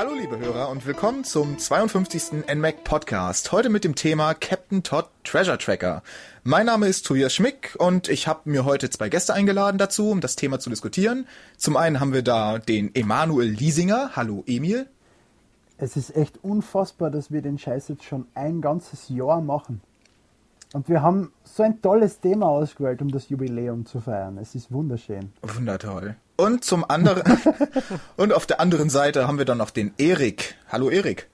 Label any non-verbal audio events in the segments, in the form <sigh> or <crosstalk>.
Hallo liebe Hörer und willkommen zum 52. NMAC Podcast. Heute mit dem Thema Captain Todd Treasure Tracker. Mein Name ist Tobias Schmick und ich habe mir heute zwei Gäste eingeladen dazu, um das Thema zu diskutieren. Zum einen haben wir da den Emanuel Liesinger. Hallo Emil. Es ist echt unfassbar, dass wir den Scheiß jetzt schon ein ganzes Jahr machen. Und wir haben so ein tolles Thema ausgewählt, um das Jubiläum zu feiern. Es ist wunderschön. Wundertoll. Und zum anderen <laughs> und auf der anderen Seite haben wir dann noch den Erik. Hallo Erik.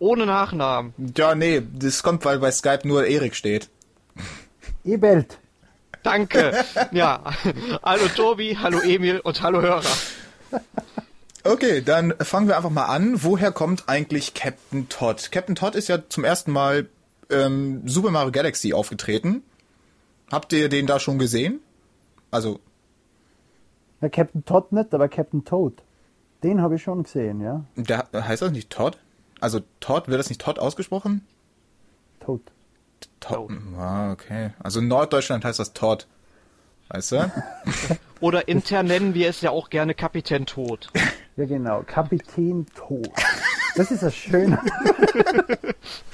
Ohne Nachnamen. Ja, nee, das kommt, weil bei Skype nur Erik steht. Ebelt. Danke. <laughs> Ja. hallo Tobi, hallo Emil und hallo Hörer. Okay, dann fangen wir einfach mal an. Woher kommt eigentlich Captain Todd? Captain Todd ist ja zum ersten Mal ähm, Super Mario Galaxy aufgetreten. Habt ihr den da schon gesehen? Also. Na, Captain Todd nicht, aber Captain Toad. Den habe ich schon gesehen, ja. Der, heißt das nicht Todd? Also Todd, wird das nicht Todd ausgesprochen? Toad. Todd. Ah, okay. Also in Norddeutschland heißt das Todd. Weißt du? <laughs> Oder intern nennen wir es ja auch gerne Kapitän Tod. Ja, genau. Kapitän Tod. Das ist ein schöner. <laughs>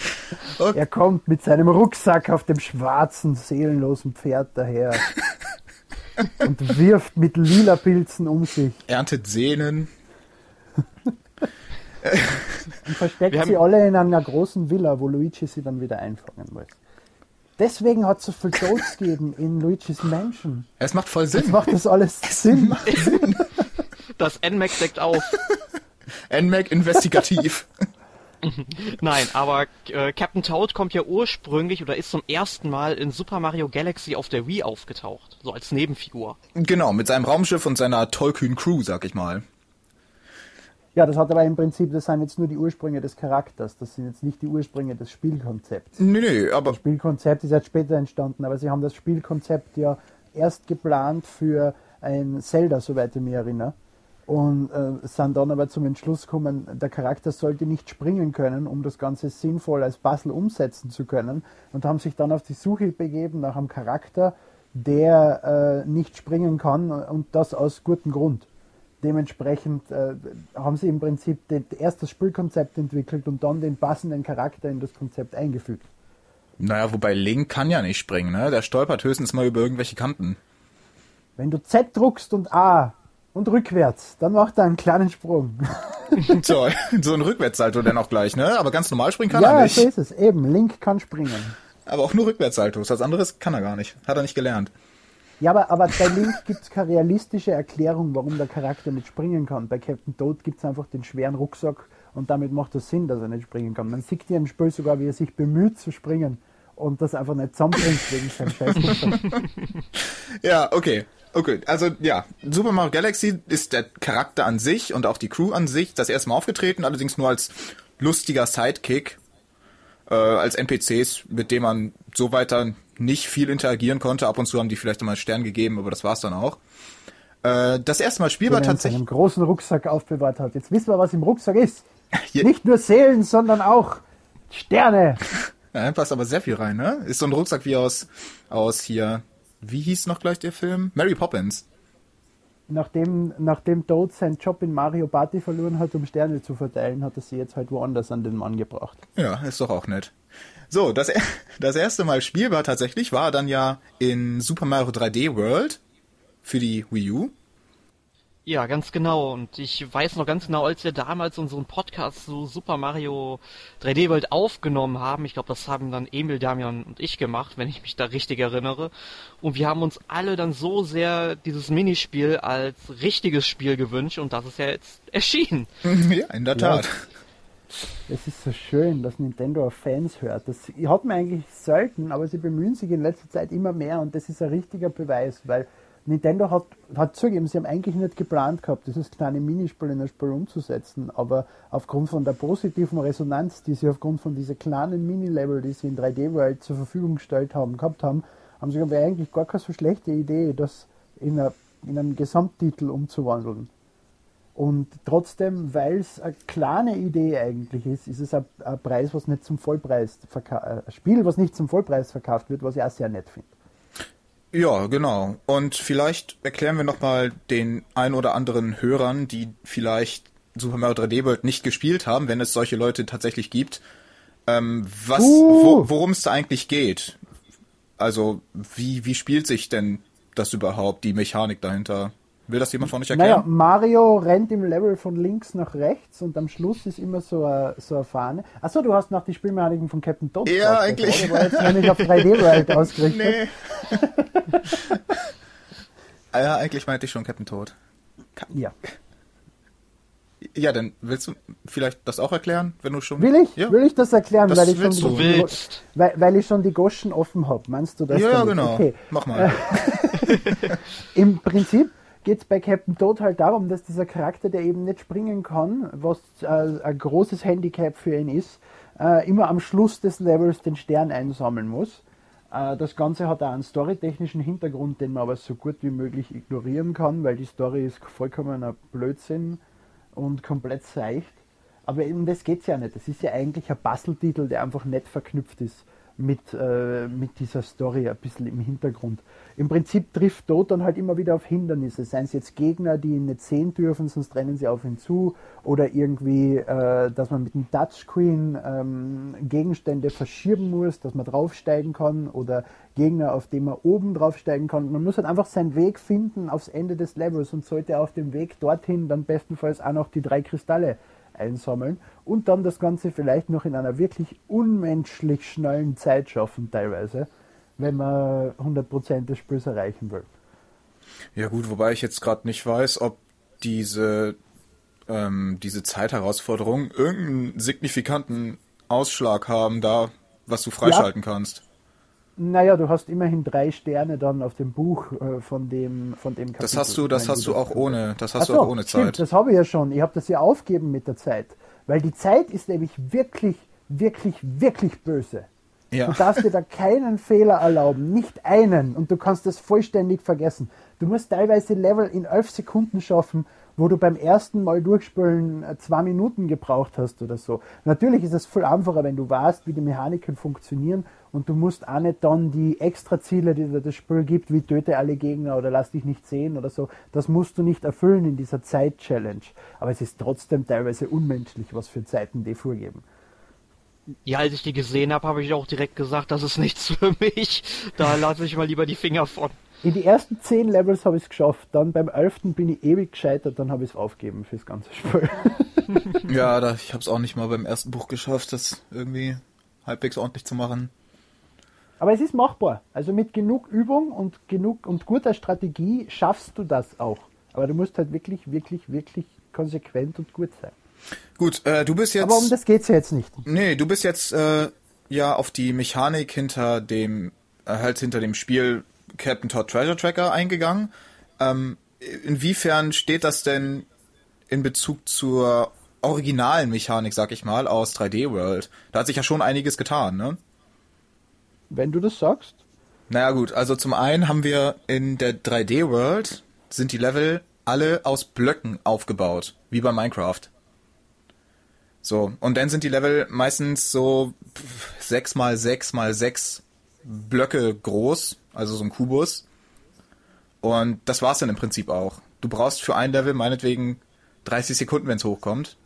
Okay. Er kommt mit seinem Rucksack auf dem schwarzen, seelenlosen Pferd daher <laughs> und wirft mit lila Pilzen um sich. Erntet Sehnen. <laughs> und versteckt sie alle in einer großen Villa, wo Luigi sie dann wieder einfangen muss. Deswegen hat es so viel Toads gegeben in Luigi's Mansion. Es macht voll Sinn. Es macht das alles Sinn. Sinn. Das NMAC deckt auf. <laughs> NMAC investigativ. <laughs> Nein, aber äh, Captain Toad kommt ja ursprünglich oder ist zum ersten Mal in Super Mario Galaxy auf der Wii aufgetaucht, so als Nebenfigur. Genau, mit seinem Raumschiff und seiner tollkühnen Crew, sag ich mal. Ja, das hat aber im Prinzip, das sind jetzt nur die Ursprünge des Charakters, das sind jetzt nicht die Ursprünge des Spielkonzepts. Nee, nee, aber. Das Spielkonzept ist jetzt später entstanden, aber sie haben das Spielkonzept ja erst geplant für ein Zelda, soweit ich mich erinnere und äh, sind dann aber zum Entschluss gekommen, der Charakter sollte nicht springen können, um das Ganze sinnvoll als Puzzle umsetzen zu können und haben sich dann auf die Suche begeben nach einem Charakter, der äh, nicht springen kann und das aus gutem Grund. Dementsprechend äh, haben sie im Prinzip den, erst das Spielkonzept entwickelt und dann den passenden Charakter in das Konzept eingefügt. Naja, wobei Link kann ja nicht springen, ne? Der stolpert höchstens mal über irgendwelche Kanten. Wenn du Z druckst und A, und rückwärts. Dann macht er einen kleinen Sprung. <laughs> <laughs> so, so ein Rückwärtssalto dann auch gleich, ne? Aber ganz normal springen kann ja, er nicht. Ja, so ist es. Eben, Link kann springen. Aber auch nur Rückwärtssaltos. Das anderes kann er gar nicht. Hat er nicht gelernt. Ja, aber, aber bei Link gibt es keine realistische Erklärung, warum der Charakter nicht springen kann. Bei Captain Toad gibt es einfach den schweren Rucksack und damit macht es Sinn, dass er nicht springen kann. Man sieht hier im Spiel sogar, wie er sich bemüht zu springen und das einfach nicht zusammenbringt wegen seinem <laughs> Scheiß. ja, okay. Okay, also ja, Super Mario Galaxy ist der Charakter an sich und auch die Crew an sich das erste Mal aufgetreten, allerdings nur als lustiger Sidekick, äh, als NPCs, mit dem man so weiter nicht viel interagieren konnte. Ab und zu haben die vielleicht einmal Stern gegeben, aber das war's dann auch. Äh, das erste Mal spielbar tatsächlich. einen großen Rucksack aufbewahrt hat. Jetzt wissen wir, was im Rucksack ist. <laughs> Nicht nur Seelen, sondern auch Sterne. <laughs> Ja, passt aber sehr viel rein, ne? Ist so ein Rucksack wie aus, aus hier wie hieß noch gleich der Film? Mary Poppins. Nachdem, nachdem Toad seinen Job in Mario Party verloren hat, um Sterne zu verteilen, hat er sie jetzt halt woanders an den Mann gebracht. Ja, ist doch auch nett. So, das, das erste Mal spielbar tatsächlich war dann ja in Super Mario 3D World für die Wii U. Ja, ganz genau. Und ich weiß noch ganz genau, als wir damals unseren Podcast zu Super Mario 3D World aufgenommen haben, ich glaube, das haben dann Emil, Damian und ich gemacht, wenn ich mich da richtig erinnere. Und wir haben uns alle dann so sehr dieses Minispiel als richtiges Spiel gewünscht und das ist ja jetzt erschienen. <laughs> Ja, in der Tat. Ja. Es ist so schön, dass Nintendo auf Fans hört. Das hat man eigentlich selten, aber sie bemühen sich in letzter Zeit immer mehr und das ist ein richtiger Beweis, weil Nintendo hat, hat zugegeben, sie haben eigentlich nicht geplant gehabt, dieses kleine Minispiel in ein Spiel umzusetzen, aber aufgrund von der positiven Resonanz, die sie aufgrund von dieser kleinen Mini-Level, die sie in 3D-World zur Verfügung gestellt haben, gehabt haben, haben sie gesagt, eigentlich gar keine so schlechte Idee, das in, eine, in einen Gesamttitel umzuwandeln. Und trotzdem, weil es eine kleine Idee eigentlich ist, ist es ein, ein Preis, was nicht zum Vollpreis ein Spiel, was nicht zum Vollpreis verkauft wird, was ich auch sehr nett finde. Ja, genau. Und vielleicht erklären wir nochmal den ein oder anderen Hörern, die vielleicht Super Mario 3D World nicht gespielt haben, wenn es solche Leute tatsächlich gibt, ähm, was, uh. wo, worum es da eigentlich geht. Also, wie, wie spielt sich denn das überhaupt, die Mechanik dahinter? Will das jemand von euch erklären? Naja, Mario rennt im Level von links nach rechts und am Schluss ist immer so eine, so eine Fahne. Achso, du hast nach die Spielmechaniken von Captain Toad Ja, eigentlich. Ich war jetzt nämlich auf 3D World ausgerichtet. <laughs> Nee. Ah ja, eigentlich meinte ich schon Captain Toad. Ja. Ja, dann willst du vielleicht das auch erklären, wenn du schon. Will ich? Ja. Will ich das erklären, das weil, ich schon die, weil, weil, ich schon die Goschen offen habe? Meinst du das? Ja, damit? genau. Okay. Mach mal. <laughs> Im Prinzip geht es bei Captain Toad halt darum, dass dieser Charakter, der eben nicht springen kann, was äh, ein großes Handicap für ihn ist, äh, immer am Schluss des Levels den Stern einsammeln muss. Äh, das Ganze hat auch einen storytechnischen Hintergrund, den man aber so gut wie möglich ignorieren kann, weil die Story ist vollkommen ein Blödsinn und komplett seicht. Aber eben das geht ja nicht. Das ist ja eigentlich ein Basteltitel, der einfach nett verknüpft ist mit, äh, mit dieser Story ein bisschen im Hintergrund. Im Prinzip trifft Tod dann halt immer wieder auf Hindernisse, seien es jetzt Gegner, die ihn nicht sehen dürfen, sonst rennen sie auf ihn zu, oder irgendwie, äh, dass man mit dem Touchscreen ähm, Gegenstände verschieben muss, dass man draufsteigen kann, oder Gegner, auf dem man oben draufsteigen kann. Man muss halt einfach seinen Weg finden aufs Ende des Levels und sollte auf dem Weg dorthin dann bestenfalls auch noch die drei Kristalle einsammeln und dann das Ganze vielleicht noch in einer wirklich unmenschlich schnellen Zeit schaffen, teilweise, wenn man 100% des Spiels erreichen will. Ja gut, wobei ich jetzt gerade nicht weiß, ob diese, ähm, diese Zeitherausforderungen irgendeinen signifikanten Ausschlag haben da, was du freischalten ja. kannst. Naja, du hast immerhin drei Sterne dann auf dem Buch äh, von dem von dem Kapitel. Das hast du, das hast du, auch ohne, das hast so, du auch ohne Zeit. Stimmt, das habe ich ja schon. Ich habe das ja aufgeben mit der Zeit, weil die Zeit ist nämlich wirklich, wirklich, wirklich böse. Ja. Du darfst dir da keinen Fehler erlauben, nicht einen, und du kannst das vollständig vergessen. Du musst teilweise Level in elf Sekunden schaffen wo du beim ersten Mal durchspülen äh, zwei Minuten gebraucht hast oder so. Natürlich ist es viel einfacher, wenn du weißt, wie die Mechaniken funktionieren und du musst auch nicht dann die extra Ziele, die dir das Spiel gibt, wie töte alle Gegner oder lass dich nicht sehen oder so, das musst du nicht erfüllen in dieser Zeit-Challenge. Aber es ist trotzdem teilweise unmenschlich, was für Zeiten die vorgeben. Ja, als ich die gesehen habe, habe ich auch direkt gesagt, das ist nichts für mich. Da lasse ich mal lieber die Finger von. In die ersten zehn Levels habe ich es geschafft, dann beim elften bin ich ewig gescheitert, dann habe ich es aufgegeben fürs ganze Spiel. <laughs> ja, da, ich habe es auch nicht mal beim ersten Buch geschafft, das irgendwie halbwegs ordentlich zu machen. Aber es ist machbar. Also mit genug Übung und genug und guter Strategie schaffst du das auch. Aber du musst halt wirklich, wirklich, wirklich konsequent und gut sein. Gut, äh, du bist jetzt. Aber um das geht's ja jetzt nicht. Nee, du bist jetzt äh, ja auf die Mechanik hinter dem, äh, halt hinter dem Spiel Captain Todd Treasure Tracker eingegangen. Ähm, inwiefern steht das denn in Bezug zur originalen Mechanik, sag ich mal, aus 3D World? Da hat sich ja schon einiges getan, ne? Wenn du das sagst. Naja gut, also zum einen haben wir in der 3D World sind die Level alle aus Blöcken aufgebaut, wie bei Minecraft. So, und dann sind die Level meistens so 6 mal 6 mal 6 Blöcke groß, also so ein Kubus. Und das war's dann im Prinzip auch. Du brauchst für ein Level meinetwegen 30 Sekunden, wenn es hochkommt.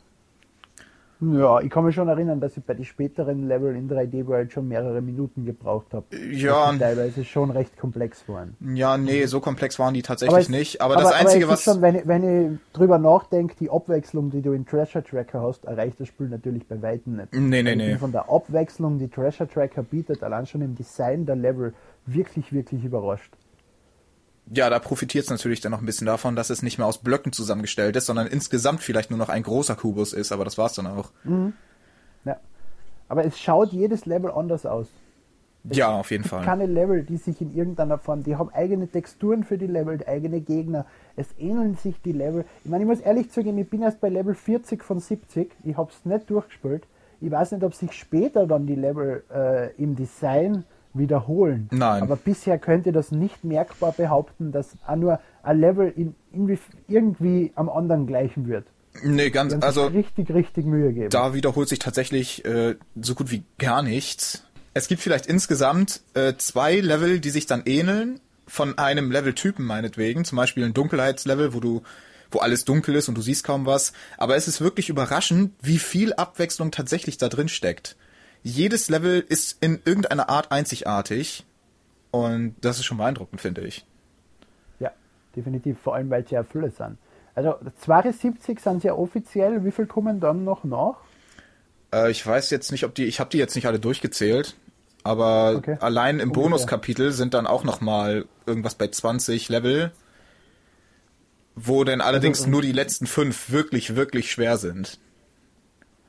Ja, ich kann mich schon erinnern, dass ich bei den späteren Level in 3D World schon mehrere Minuten gebraucht habe. Ja. Die teilweise schon recht komplex waren. Ja, nee, so komplex waren die tatsächlich es, nicht. Aber, aber, das Einzige, aber was. Schon, wenn, ich, wenn ich drüber nachdenke, die Abwechslung, die du in Treasure Tracker hast, erreicht das Spiel natürlich bei Weitem nicht. Nee, nee, nee. Von der Abwechslung, die Treasure Tracker bietet, allein schon im Design der Level, wirklich, wirklich überrascht ja, da profitiert es natürlich dann noch ein bisschen davon, dass es nicht mehr aus Blöcken zusammengestellt ist, sondern insgesamt vielleicht nur noch ein großer Kubus ist, aber das war's dann auch. Mhm. Ja. Aber es schaut jedes Level anders aus. Es ja, auf jeden Fall. Keine Level, die sich in irgendeiner Form, die haben eigene Texturen für die Level, eigene Gegner. Es ähneln sich die Level. Ich meine, ich muss ehrlich zugeben, ich bin erst bei Level 40 von 70. Ich habe es nicht durchgespielt. Ich weiß nicht, ob sich später dann die Level äh, im Design wiederholen. Nein. Aber bisher könnte das nicht merkbar behaupten, dass auch nur ein Level in, in, irgendwie am anderen gleichen wird. Nee, ganz, also. Richtig, richtig Mühe geben. Da wiederholt sich tatsächlich äh, so gut wie gar nichts. Es gibt vielleicht insgesamt äh, zwei Level, die sich dann ähneln, von einem Leveltypen meinetwegen. Zum Beispiel ein Dunkelheitslevel, wo du wo alles dunkel ist und du siehst kaum was. Aber es ist wirklich überraschend, wie viel Abwechslung tatsächlich da drin steckt. Jedes Level ist in irgendeiner Art einzigartig und das ist schon beeindruckend, finde ich. Ja, definitiv, vor allem weil sie ja Fülle sind. Also 72 sind sie ja offiziell, wie viel kommen dann noch nach? Äh, ich weiß jetzt nicht, ob die, ich habe die jetzt nicht alle durchgezählt, aber okay. allein im. Bonuskapitel sind dann auch noch mal irgendwas bei 20 Level, wo denn allerdings also, nur die letzten fünf wirklich, wirklich schwer sind.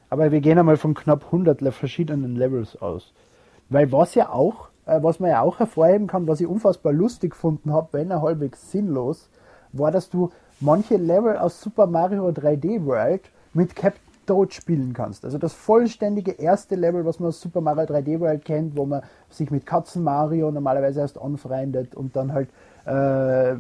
Aber wir gehen einmal von knapp 100 verschiedenen Levels aus. Weil was ja auch, äh, was man ja auch hervorheben kann, was ich unfassbar lustig gefunden habe, wenn er halbwegs sinnlos, war, dass du manche Level aus Super Mario 3D World mit Captain Toad spielen kannst. Also das vollständige erste Level, was man aus Super Mario 3D World kennt, wo man sich mit Katzen Mario normalerweise erst anfreundet und dann halt äh,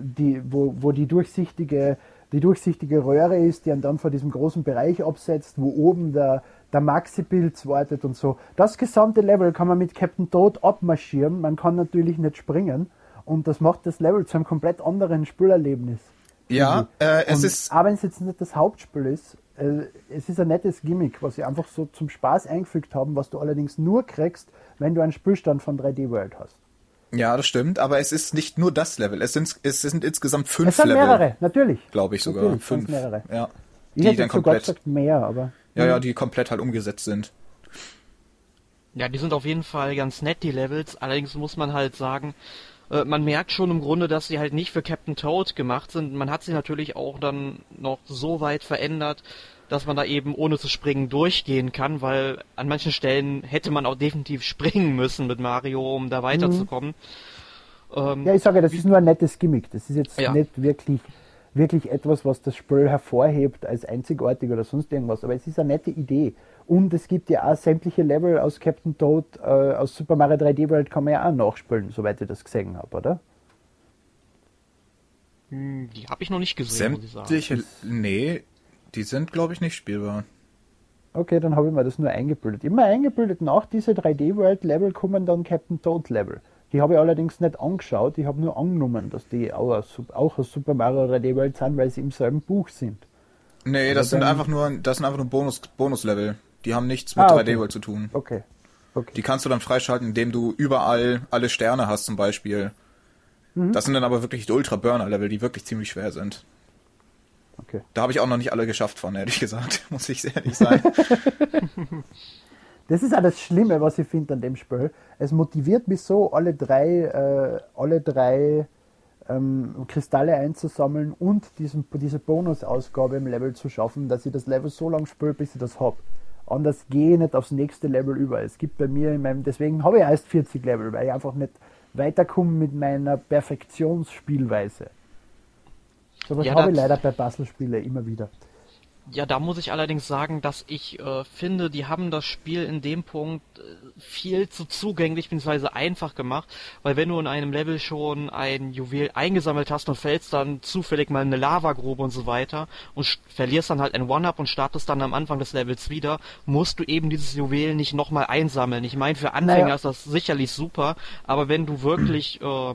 die, wo, wo die durchsichtige die durchsichtige Röhre ist, die dann vor diesem großen Bereich absetzt, wo oben der, der Maxi-Pilz wartet und so. Das gesamte Level kann man mit Captain Toad abmarschieren. Man kann natürlich nicht springen und das macht das Level zu einem komplett anderen Spielerlebnis. Ja, äh, es und, ist. Aber wenn es jetzt nicht das Hauptspiel ist, äh, es ist ein nettes Gimmick, was sie einfach so zum Spaß eingefügt haben, was du allerdings nur kriegst, wenn du einen Spielstand von 3D World hast. Ja, das stimmt, aber es ist nicht nur das Level. Es sind, es sind insgesamt fünf es sind Level. mehrere, natürlich. Glaube ich sogar. Natürlich, fünf. Mehrere. Ja. Ich die dann komplett. Gesagt mehr, aber. Ja, ja, die komplett halt umgesetzt sind. Ja, die sind auf jeden Fall ganz nett, die Levels. Allerdings muss man halt sagen, äh, man merkt schon im Grunde, dass sie halt nicht für Captain Toad gemacht sind. Man hat sie natürlich auch dann noch so weit verändert, dass man da eben ohne zu springen durchgehen kann, weil an manchen Stellen hätte man auch definitiv springen müssen mit Mario, um da weiterzukommen. Mhm. Ähm, ja, ich sage, das ist nur ein nettes Gimmick. Das ist jetzt ja. nicht wirklich, wirklich etwas, was das Spiel hervorhebt als einzigartig oder sonst irgendwas, aber es ist eine nette Idee. Und es gibt ja auch sämtliche Level aus Captain Toad, äh, aus Super Mario 3D World kann man ja auch nachspielen, soweit ich das gesehen habe, oder? Hm, die habe ich noch nicht gesehen, Sämtliche, muss ich sagen. Nee, die sind, glaube ich, nicht spielbar. Okay, dann habe ich mir das nur eingebildet. Immer eingebildet, nach diese 3D World Level kommen dann Captain Toad Level. Die habe ich allerdings nicht angeschaut, ich habe nur angenommen, dass die auch aus, auch aus Super Mario 3D World sind, weil sie im selben Buch sind. Nee, das sind einfach nur, das sind einfach nur Bonus, Bonus-Level. Die haben nichts mit ah, okay. 3D World zu tun. Okay. okay. Die kannst du dann freischalten, indem du überall alle Sterne hast zum Beispiel. Mhm. Das sind dann aber wirklich die Ultra Burner Level, die wirklich ziemlich schwer sind. Okay. Da habe ich auch noch nicht alle geschafft von, ehrlich gesagt, <laughs> muss ich ehrlich sein. das ist auch das Schlimme, was ich finde an dem Spiel. Es motiviert mich so, alle drei, äh, alle drei ähm, Kristalle einzusammeln und diesen, diese Bonusausgabe im Level zu schaffen, dass ich das Level so lange spiele, bis ich das habe. Anders gehe ich nicht aufs nächste Level über. Es gibt bei mir in meinem, deswegen habe ich erst 40 Level, weil ich einfach nicht weiterkomme mit meiner Perfektionsspielweise. So was ja, habe ich leider bei Puzzlespielen immer wieder. Ja, da muss ich allerdings sagen, dass ich äh, finde, die haben das Spiel in dem Punkt äh, viel zu zugänglich bzw. einfach gemacht, weil wenn du in einem Level schon ein Juwel eingesammelt hast und fällst dann zufällig mal in eine Lavagrube und so weiter und verlierst dann halt ein One-Up und startest dann am Anfang des Levels wieder, musst du eben dieses Juwel nicht nochmal einsammeln. Ich meine, für Anfänger naja. ist das sicherlich super, aber wenn du wirklich... Äh,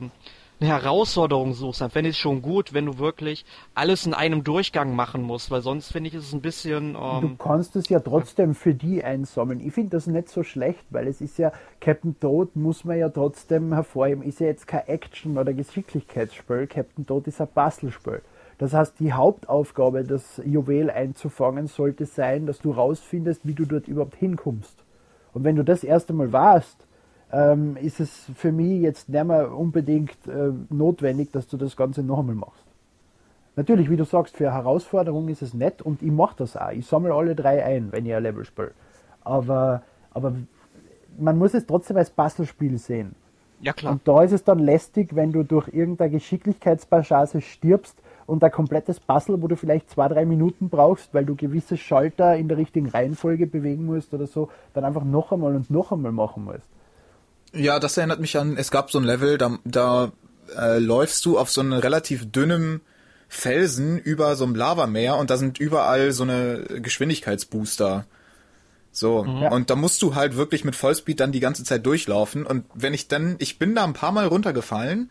eine Herausforderung suchst, dann fände ich es schon gut, wenn du wirklich alles in einem Durchgang machen musst, weil sonst finde ich es ein bisschen. Ähm, du kannst es ja trotzdem für die einsammeln. Ich finde das nicht so schlecht, weil es ist ja, Captain Toad muss man ja trotzdem hervorheben, ist ja jetzt kein Action- oder Geschicklichkeitsspiel. Captain Toad ist ein Puzzlespiel. Das heißt, die Hauptaufgabe, das Juwel einzufangen, sollte sein, dass du rausfindest, wie du dort überhaupt hinkommst. Und wenn du das erste Mal warst, ähm, ist es für mich jetzt nicht mehr unbedingt äh, notwendig, dass du das Ganze noch einmal machst. Natürlich, wie du sagst, für eine Herausforderung ist es nett und ich mache das auch. Ich sammle alle drei ein, wenn ich ein Level spiele. Aber, aber man muss es trotzdem als Puzzlespiel sehen. Ja, klar. Und da ist es dann lästig, wenn du durch irgendeine Geschicklichkeitspassage stirbst und ein komplettes Puzzle, wo du vielleicht zwei, drei Minuten brauchst, weil du gewisse Schalter in der richtigen Reihenfolge bewegen musst oder so, dann einfach noch einmal und noch einmal machen musst. Ja, das erinnert mich an, es gab so ein Level, da, da äh, läufst du auf so einem relativ dünnem Felsen über so einem Lavameer und da sind überall so eine Geschwindigkeitsbooster. So, mhm. und da musst du halt wirklich mit Vollspeed dann die ganze Zeit durchlaufen. Und wenn ich dann, ich bin da ein paar Mal runtergefallen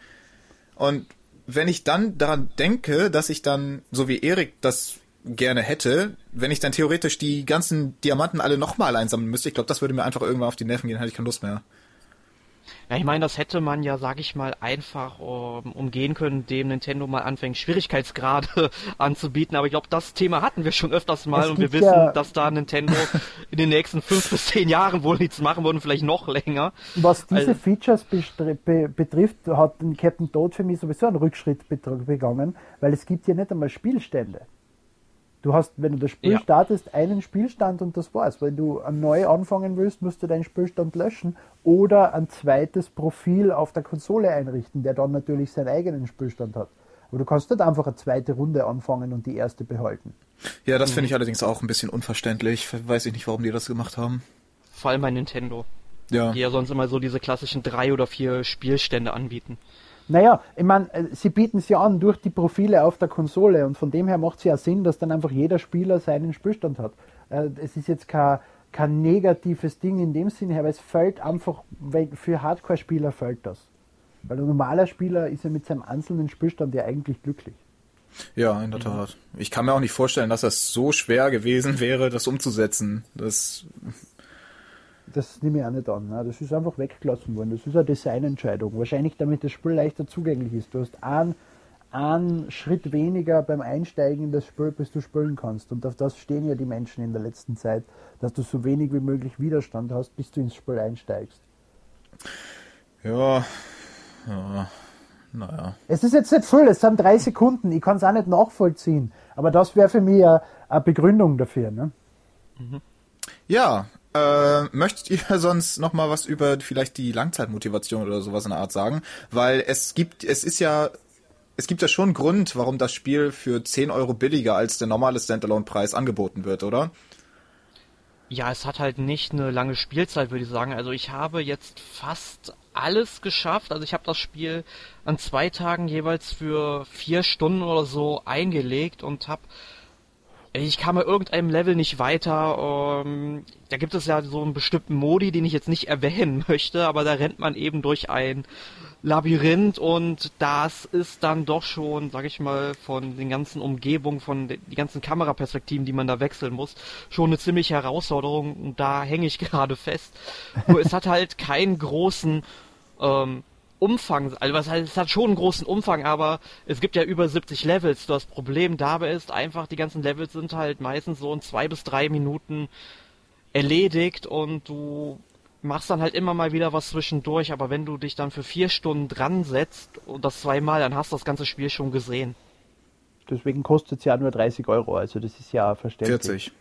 und wenn ich dann daran denke, dass ich dann, so wie Erik das gerne hätte, wenn ich dann theoretisch die ganzen Diamanten alle nochmal einsammeln müsste, ich glaube, das würde mir einfach irgendwann auf die Nerven gehen, hätte ich keine Lust mehr. Ja, ich meine, das hätte man ja, sag ich mal, einfach um, umgehen können, indem Nintendo mal anfängt, Schwierigkeitsgrade <laughs> anzubieten. Aber ich glaube, das Thema hatten wir schon öfters mal Es und wir wissen, ja- dass da Nintendo <laughs> in den nächsten fünf bis zehn Jahren wohl nichts machen wird und vielleicht noch länger. Was diese Also- Features be betrifft, hat Captain Toad für mich sowieso einen Rückschritt begangen, weil es gibt hier nicht einmal Spielstände. Du hast, wenn du das Spiel Ja. startest, einen Spielstand und das war's. Wenn du neu anfangen willst, musst du deinen Spielstand löschen oder ein zweites Profil auf der Konsole einrichten, der dann natürlich seinen eigenen Spielstand hat. Aber du kannst nicht einfach eine zweite Runde anfangen und die erste behalten. Ja, das finde ich allerdings auch ein bisschen unverständlich. Weiß ich nicht, warum die das gemacht haben. Vor allem bei Nintendo, Ja. die ja sonst immer so diese klassischen drei oder vier Spielstände anbieten. Naja, ich meine, äh, sie bieten es ja an durch die Profile auf der Konsole und von dem her macht es ja Sinn, dass dann einfach jeder Spieler seinen Spielstand hat. Äh, Es ist jetzt kein, kein negatives Ding in dem Sinne her, aber es fällt einfach, weil für Hardcore-Spieler fällt das. Weil ein normaler Spieler ist ja mit seinem einzelnen Spielstand ja eigentlich glücklich. Ja, in der Tat. Ich kann mir auch nicht vorstellen, dass das so schwer gewesen <laughs> wäre, das umzusetzen. Das, Das nehme ich auch nicht an. Ne? Das ist einfach weggelassen worden. Das ist eine Designentscheidung. Wahrscheinlich damit das Spiel leichter zugänglich ist. Du hast einen, einen Schritt weniger beim Einsteigen in das Spiel, bis du spielen kannst. Und auf das stehen ja die Menschen in der letzten Zeit, dass du so wenig wie möglich Widerstand hast, bis du ins Spiel einsteigst. ja, ja, naja. Es ist jetzt nicht viel, es sind drei Sekunden. Ich kann es auch nicht nachvollziehen. Aber das wäre für mich eine, eine Begründung dafür. Ne? Ja, äh, möchtet ihr <laughs> sonst noch mal was über vielleicht die Langzeitmotivation oder sowas in der Art sagen? Weil es gibt, es ist ja, es gibt ja schon einen Grund, warum das Spiel für 10 Euro billiger als der normale Standalone-Preis angeboten wird, oder? Ja, es hat halt nicht eine lange Spielzeit, würde ich sagen. Also ich habe jetzt fast alles geschafft. Also ich habe das Spiel an zwei Tagen jeweils für vier Stunden oder so eingelegt und habe ich kam bei irgendeinem Level nicht weiter. Ähm, da gibt es ja so einen bestimmten Modi, den ich jetzt nicht erwähnen <laughs> möchte, aber da rennt man eben durch ein Labyrinth und das ist dann doch schon, sag ich mal, von den ganzen Umgebungen, von den ganzen Kameraperspektiven, die man da wechseln muss, schon eine ziemliche Herausforderung und da hänge ich <laughs> gerade fest. Nur es hat halt keinen großen ähm, Umfang, also was heißt, es hat schon einen großen Umfang, aber es gibt ja über 70 Levels. Das Problem dabei ist einfach, die ganzen Levels sind halt meistens so in zwei bis drei Minuten erledigt und du machst dann halt immer mal wieder was zwischendurch, aber wenn du dich dann für vier Stunden dran setzt und das zweimal, dann hast du das ganze Spiel schon gesehen. Deswegen kostet es ja nur 30 Euro. Also das ist ja verständlich. 40.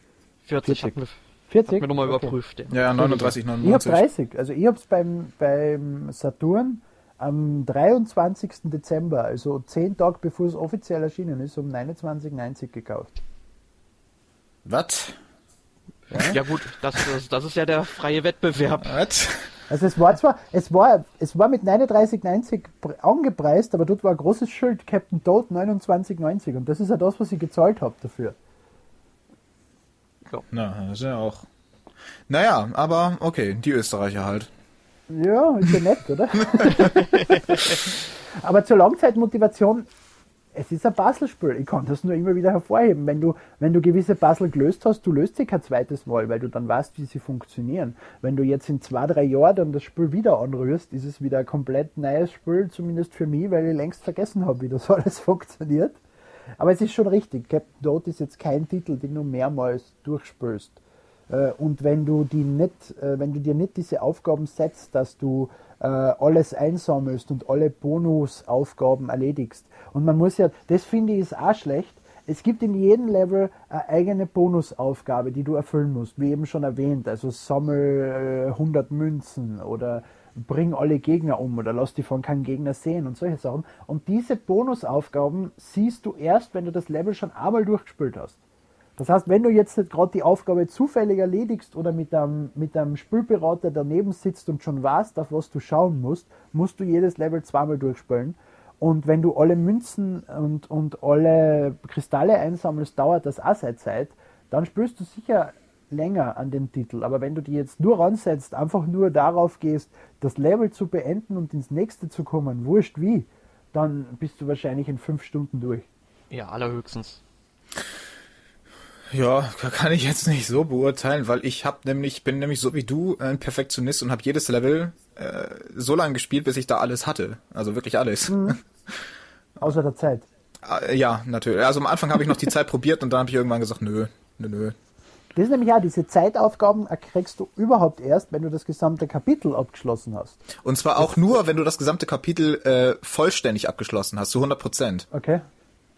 40, 40. hatten wir, 40? hatten wir nochmal Okay. überprüft. Ja. Ja, Ich habe 39,99. 30. Also ich habe es beim, beim Saturn am 23. Dezember, also zehn Tage bevor es offiziell erschienen ist, um 29,90 gekauft. Was? ja gut, das, das, das ist ja der freie Wettbewerb. Was? Also es war zwar, es war, es war mit 39,90 pr- angepreist, aber dort war ein großes Schild Captain Toad 29,90 und das ist ja das, was ich gezahlt habe dafür. Na, das ist ja auch. Naja, aber okay, die Österreicher halt. Ja, ist ja nett, oder? <laughs> Aber zur Langzeitmotivation, es ist ein Puzzlespiel. Ich kann das nur immer wieder hervorheben. Wenn du, wenn du gewisse Puzzle gelöst hast, du löst sie kein zweites Mal, weil du dann weißt, wie sie funktionieren. Wenn du jetzt in zwei, drei Jahren dann das Spiel wieder anrührst, ist es wieder ein komplett neues Spiel, zumindest für mich, weil ich längst vergessen habe, wie das <laughs> alles funktioniert. Aber es ist schon richtig, Captain Toad ist jetzt kein Titel, den du mehrmals durchspülst. Äh, Und wenn du die nicht, äh, wenn du dir nicht diese Aufgaben setzt, dass du äh, alles einsammelst und alle Bonusaufgaben erledigst. Und man muss ja, das finde ich ist auch schlecht. Es gibt in jedem Level eine eigene Bonusaufgabe, die du erfüllen musst, wie eben schon erwähnt. Also sammel äh, 100 Münzen oder bring alle Gegner um oder lass die von keinem Gegner sehen und solche Sachen. Und diese Bonusaufgaben siehst du erst, wenn du das Level schon einmal durchgespielt hast. Das heißt, wenn du jetzt nicht gerade die Aufgabe zufällig erledigst oder mit einem, mit einem Spielberater daneben sitzt und schon weißt, auf was du schauen musst, musst du jedes Level zweimal durchspielen. Und wenn du alle Münzen und, und alle Kristalle einsammelst, dauert das auch seine Zeit, dann spielst du sicher länger an den Titel. Aber wenn du die jetzt nur ransetzt, einfach nur darauf gehst, das Level zu beenden und ins nächste zu kommen, wurscht wie, dann bist du wahrscheinlich in fünf Stunden durch. Ja, allerhöchstens. Ja, kann ich jetzt nicht so beurteilen, weil ich hab nämlich, bin nämlich so wie du ein Perfektionist und habe jedes Level äh, so lange gespielt, bis ich da alles hatte. Also wirklich alles. Mhm. <laughs> Außer der Zeit. Äh, ja, natürlich. Also am Anfang habe ich noch die Zeit <laughs> probiert und dann habe ich irgendwann gesagt, nö, nö, nö. Das ist nämlich ja, diese Zeitaufgaben kriegst du überhaupt erst, wenn du das gesamte Kapitel abgeschlossen hast. Und zwar auch nur, wenn du das gesamte Kapitel äh, vollständig abgeschlossen hast, zu 100 Prozent. Okay.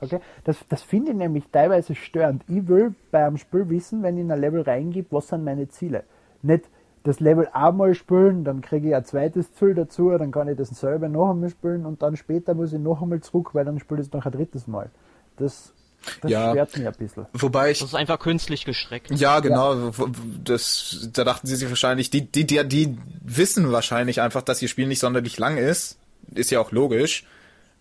Okay, das, das finde ich nämlich teilweise störend. Ich will bei einem Spiel wissen, wenn ich in ein Level reingebe, was sind meine Ziele. Nicht das Level einmal spielen, dann kriege ich ein zweites Ziel dazu, dann kann ich das selber noch einmal spielen und dann später muss ich noch einmal zurück, weil dann spiele ich es noch ein drittes Mal. Das, das ja, mich ein bisschen. Wobei ich. Das ist einfach künstlich gestreckt. Ja, genau. Ja. Das, da dachten sie sich wahrscheinlich, die, die, die, die wissen wahrscheinlich einfach, dass ihr Spiel nicht sonderlich lang ist. Ist ja auch logisch.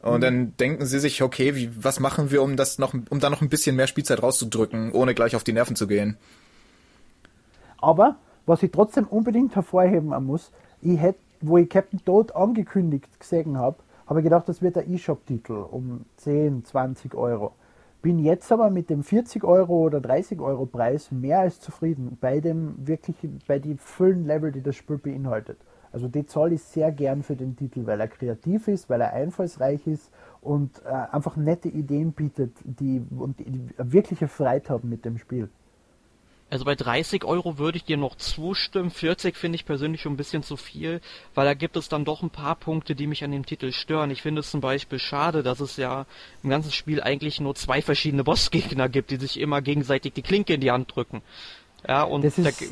Und mhm. dann denken sie sich, okay, wie, was machen wir, um das noch, um da noch ein bisschen mehr Spielzeit rauszudrücken, ohne gleich auf die Nerven zu gehen. Aber, was ich trotzdem unbedingt hervorheben muss, ich hätte, wo ich Captain Toad angekündigt gesehen habe, habe ich gedacht, das wird der E-Shop-Titel um 10, 20 Euro. Bin jetzt aber mit dem 40 Euro oder 30 Euro Preis mehr als zufrieden bei dem wirklich, bei den vollen Level, die das Spiel beinhaltet. Also die zahle ich sehr gern für den Titel, weil er kreativ ist, weil er einfallsreich ist und äh, einfach nette Ideen bietet, die und die, die wirkliche Freude haben mit dem Spiel. Also bei 30 Euro würde ich dir noch zustimmen. 40 finde ich persönlich schon ein bisschen zu viel, weil da gibt es dann doch ein paar Punkte, die mich an dem Titel stören. Ich finde es zum Beispiel schade, dass es ja im ganzen Spiel eigentlich nur zwei verschiedene <laughs> Bossgegner gibt, die sich immer gegenseitig die Klinke in die Hand drücken. Ja, und das ist, da,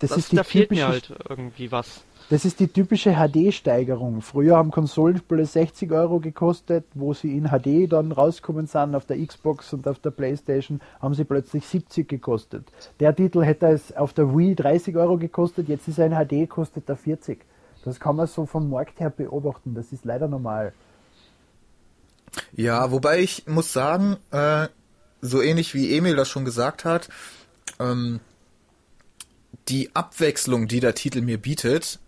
das, das ist da fehlt mir halt irgendwie was. Das ist die typische HD-Steigerung. Früher haben Konsolenspiele 60 Euro gekostet, wo sie in HD dann rauskommen sind, auf der Xbox und auf der Playstation, haben sie plötzlich 70 gekostet. Der Titel hätte es auf der Wii 30 Euro gekostet, jetzt ist er in HD, kostet er 40. Das kann man so vom Markt her beobachten, das ist leider normal. Ja, wobei ich muss sagen, äh, so ähnlich wie Emil das schon gesagt hat, ähm, die Abwechslung, die der Titel mir bietet,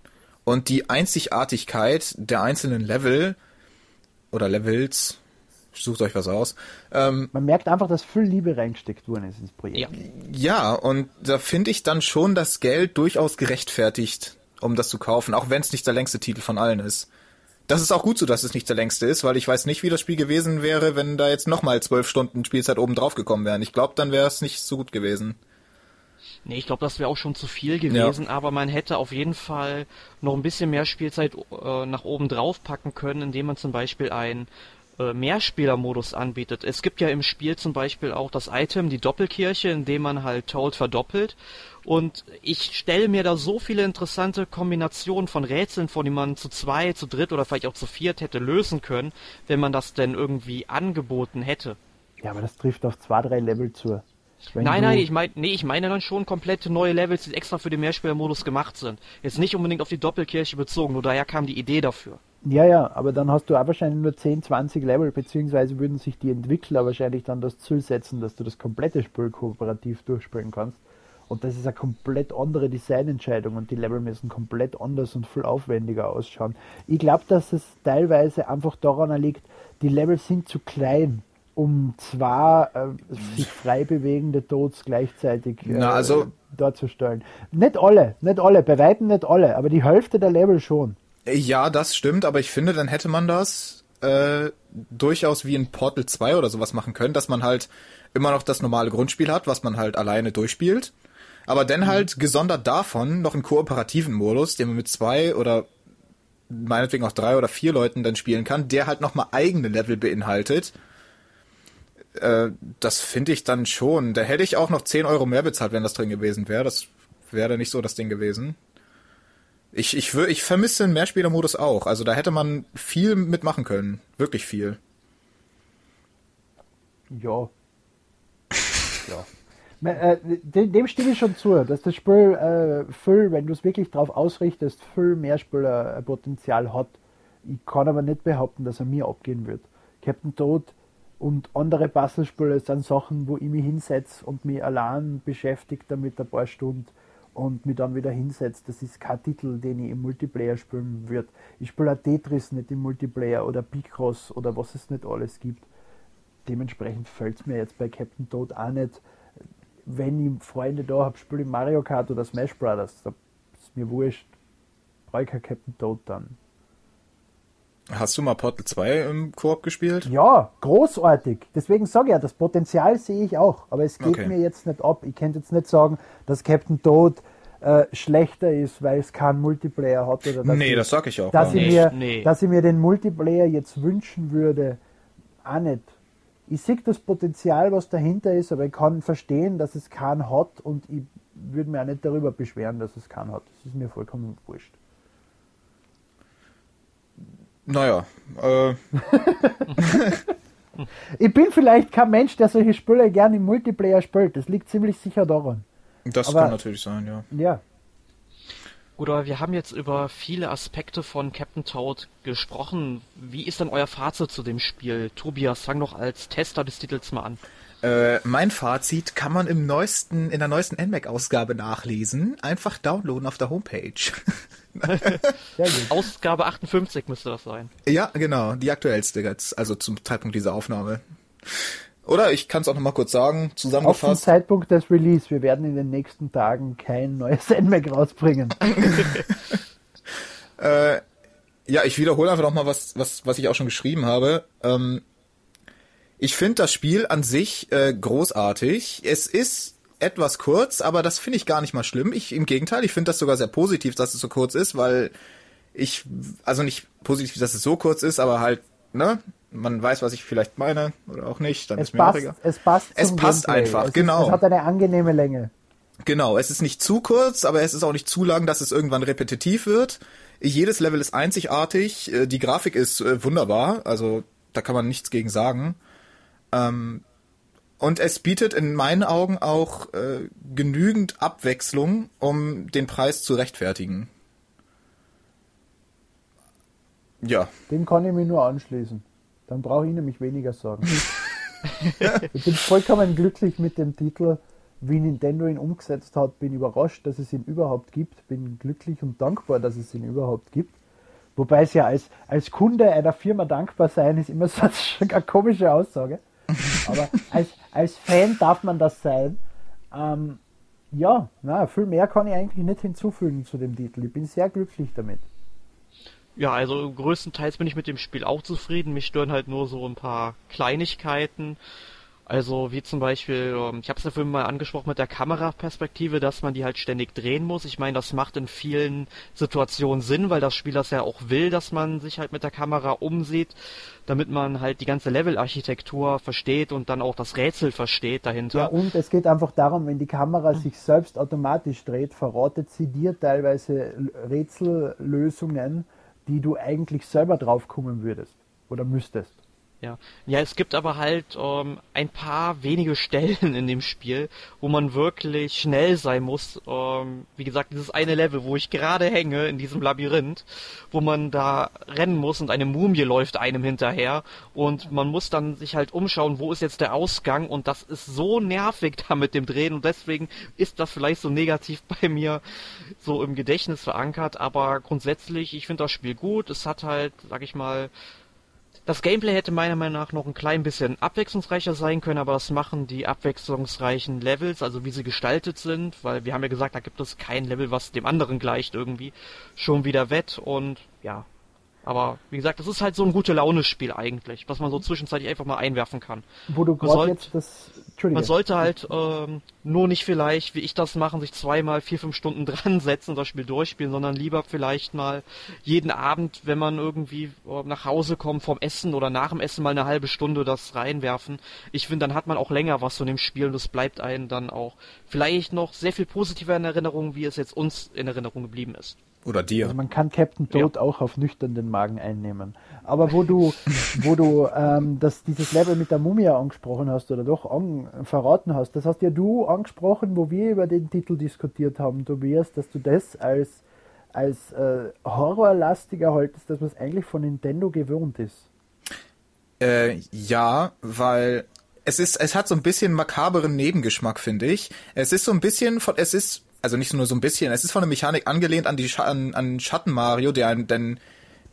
und die Einzigartigkeit der einzelnen Level oder Levels, sucht euch was aus. Ähm, Man merkt einfach, dass viel Liebe reingesteckt worden ist ins Projekt. Ja, ja und da finde ich dann schon das Geld durchaus gerechtfertigt, um das zu kaufen, auch wenn es nicht der längste Titel von allen ist. Das ist auch gut so, dass es nicht der längste ist, weil ich weiß nicht, wie das Spiel gewesen wäre, wenn da jetzt nochmal zwölf Stunden Spielzeit oben drauf gekommen wären. Ich glaube, dann wäre es nicht so gut gewesen. Nee, ich glaube, das wäre auch schon zu viel gewesen, ja. aber man hätte auf jeden Fall noch ein bisschen mehr Spielzeit äh, nach oben drauf packen können, indem man zum Beispiel einen äh, Mehrspielermodus anbietet. Es gibt ja im Spiel zum Beispiel auch das Item, die Doppelkirche, in dem man halt Toad verdoppelt. Und ich stelle mir da so viele interessante Kombinationen von Rätseln vor, die man zu zwei, zu dritt oder vielleicht auch zu viert hätte lösen können, wenn man das denn irgendwie angeboten hätte. Ja, aber das trifft auf zwei, drei Level zu. Wenn nein, nein, ich meine, nee, ich meine dann schon komplette neue Levels, die extra für den Mehrspielermodus gemacht sind. Jetzt nicht unbedingt auf die Doppelkirche bezogen, nur daher kam die Idee dafür. Ja, ja, aber dann hast du auch wahrscheinlich nur 10, 20 Level, beziehungsweise würden sich die Entwickler wahrscheinlich dann das Ziel setzen, dass du das komplette Spiel kooperativ durchspielen kannst. Und das ist eine komplett andere Designentscheidung und die Level müssen komplett anders und viel aufwendiger ausschauen. Ich glaube, dass es teilweise einfach daran liegt, die Level sind zu klein um zwei äh, sich frei bewegende Toads gleichzeitig äh, Na, also, darzustellen. Nicht alle, nicht alle, bei weitem nicht alle, aber die Hälfte der Level schon. Ja, das stimmt, aber ich finde, dann hätte man das äh, durchaus wie in Portal 2 oder sowas machen können, dass man halt immer noch das normale Grundspiel hat, was man halt alleine durchspielt, aber dann mhm. halt gesondert davon noch einen kooperativen Modus, den man mit zwei oder meinetwegen auch drei oder vier Leuten dann spielen kann, der halt nochmal eigene Level beinhaltet äh, das finde ich dann schon. Da hätte ich auch noch 10 Euro mehr bezahlt, wenn das drin gewesen wäre. Das wäre nicht so das Ding gewesen. Ich, ich, ich vermisse den Mehrspielermodus auch. Also da hätte man viel mitmachen können. Wirklich viel. Ja. ja. Äh, dem stimme ich schon zu, dass das Spiel äh, viel, wenn du es wirklich drauf ausrichtest, viel Mehrspielerpotenzial hat. Ich kann aber nicht behaupten, dass er mir abgehen wird. Captain Toad und andere Puzzlespiele sind Sachen, wo ich mich hinsetze und mich allein beschäftige damit ein paar Stunden und mich dann wieder hinsetzt, das ist kein Titel, den ich im Multiplayer spielen würde. Ich spiele auch Tetris nicht im Multiplayer oder Picross oder was es nicht alles gibt. Dementsprechend fällt es mir jetzt bei Captain Toad auch nicht, wenn ich Freunde da habe, spiele ich Mario Kart oder Smash Brothers. Da ist mir wurscht. Brauche ich kein Captain Toad dann. Hast du mal Portal 2 im Koop gespielt? Ja, großartig. Deswegen sage ich ja, das Potenzial sehe ich auch. Aber es geht okay. mir jetzt nicht ab. Ich könnte jetzt nicht sagen, dass Captain Toad äh, schlechter ist, weil es keinen Multiplayer hat. Oder dass nee, ich, das sage ich auch. Dass, ich mir, nee. dass ich mir den Multiplayer jetzt wünschen würde, auch nicht. Ich sehe das Potenzial, was dahinter ist, aber ich kann verstehen, dass es keinen hat und ich würde mir auch nicht darüber beschweren, dass es keinen hat. Das ist mir vollkommen wurscht. Naja, äh. <laughs> ich bin vielleicht kein Mensch, der solche Spiele gerne im Multiplayer spielt. Das liegt ziemlich sicher daran. Das aber, kann natürlich sein, ja. Ja. Gut, aber wir haben jetzt über viele Aspekte von Captain Toad gesprochen. Wie ist denn euer Fazit zu dem Spiel? Tobias, fang doch als Tester des Titels mal an. Äh, mein Fazit kann man im neuesten, in der neuesten NMAC-Ausgabe nachlesen. Einfach downloaden auf der Homepage. <laughs> <laughs> Ausgabe 58 müsste das sein. Ja, genau, die aktuellste jetzt, also zum Zeitpunkt dieser Aufnahme. Oder ich kann es auch noch mal kurz sagen, zusammengefasst. Auf den Zeitpunkt des Release, wir werden in den nächsten Tagen kein neues <laughs> NMAC rausbringen. <laughs> äh, ja, ich wiederhole einfach noch mal was, was, was ich auch schon geschrieben habe. Ähm, ich finde das Spiel an sich äh, großartig. Es ist etwas kurz, aber das finde ich gar nicht mal schlimm. Ich im Gegenteil, ich finde das sogar sehr positiv, dass es so kurz ist, weil ich also nicht positiv, dass es so kurz ist, aber halt, ne, man weiß, was ich vielleicht meine oder auch nicht, dann es ist mir passt, auch egal. Es passt Es passt Gameplay. einfach, es genau. Ist, es hat eine angenehme Länge. Genau, es ist nicht zu kurz, aber es ist auch nicht zu lang, dass es irgendwann repetitiv wird. Jedes Level ist einzigartig, äh, die Grafik ist äh, wunderbar, also da kann man nichts gegen sagen. Ähm, und es bietet in meinen Augen auch äh, genügend Abwechslung, um den Preis zu rechtfertigen. Ja. Dem kann ich mich nur anschließen. Dann brauche ich nämlich weniger sagen. <laughs> ich bin vollkommen glücklich mit dem Titel. Wie Nintendo ihn umgesetzt hat, bin überrascht, dass es ihn überhaupt gibt. Bin glücklich und dankbar, dass es ihn überhaupt gibt. Wobei es ja als, als Kunde einer Firma dankbar sein ist immer <laughs> so eine komische Aussage. Aber als, als Fan darf man das sein. Ähm, ja, na, viel mehr kann ich eigentlich nicht hinzufügen zu dem Titel. Ich bin sehr glücklich damit. Ja, also größtenteils bin ich mit dem Spiel auch zufrieden. Mich stören halt nur so ein paar Kleinigkeiten. Also wie zum Beispiel, ähm, ich habe es ja vorhin mal angesprochen mit der Kameraperspektive, dass man die halt ständig drehen muss. Ich meine, das macht in vielen Situationen Sinn, weil das Spiel das ja auch will, dass man sich halt mit der Kamera umsieht, damit man halt die ganze Levelarchitektur versteht und dann auch das Rätsel versteht dahinter. Ja, und es geht einfach darum, wenn die Kamera sich selbst automatisch dreht, verratet sie dir teilweise Rätsellösungen, die du eigentlich selber draufkommen würdest oder müsstest. Ja. ja, es gibt aber halt ähm, ein paar wenige Stellen in dem Spiel, wo man wirklich schnell sein muss. Ähm, wie gesagt, dieses eine Level, wo ich gerade hänge in diesem Labyrinth, wo man da rennen muss und eine Mumie läuft einem hinterher und man muss dann sich halt umschauen, wo ist jetzt der Ausgang und das ist so nervig da mit dem Drehen und deswegen ist das vielleicht so negativ bei mir so im Gedächtnis verankert, aber grundsätzlich, ich finde das Spiel gut. Es hat halt, sag ich mal, das Gameplay hätte meiner Meinung nach noch ein klein bisschen abwechslungsreicher sein können, aber das machen die abwechslungsreichen Levels, also wie sie gestaltet sind, weil wir haben ja gesagt, da gibt es kein Level, was dem anderen gleicht irgendwie, schon wieder wett und ja, aber wie gesagt, das ist halt so ein gute Laune-Spiel eigentlich, was man so zwischenzeitlich einfach mal einwerfen kann. Wo du gerade jetzt das. Man sollte halt ähm, nur nicht vielleicht, wie ich das machen, sich zweimal vier, fünf Stunden <laughs> dran setzen und das Spiel durchspielen, sondern lieber vielleicht mal jeden Abend, wenn man irgendwie äh, nach Hause kommt vom Essen oder nach dem Essen mal eine halbe Stunde das reinwerfen. Ich finde, dann hat man auch länger was von dem Spiel und es bleibt einem dann auch vielleicht noch sehr viel positiver in Erinnerung, wie es jetzt uns in Erinnerung geblieben ist. Oder dir. Also man kann Captain Toad ja. auch auf nüchternen Magen einnehmen. Aber wo du, <laughs> wo du ähm, das, dieses Level mit der Mumie angesprochen hast oder doch an, verraten hast, das hast ja du angesprochen, wo wir über den Titel diskutiert haben, Tobias, dass du das als, als äh, horrorlastiger haltest, dass man es eigentlich von Nintendo gewohnt ist. Äh, ja, weil es ist, es hat so ein bisschen makaberen Nebengeschmack, finde ich. Es ist so ein bisschen von, es ist also nicht nur so ein bisschen, es ist von der Mechanik angelehnt an die Sch an, an Schatten Mario, der einen dann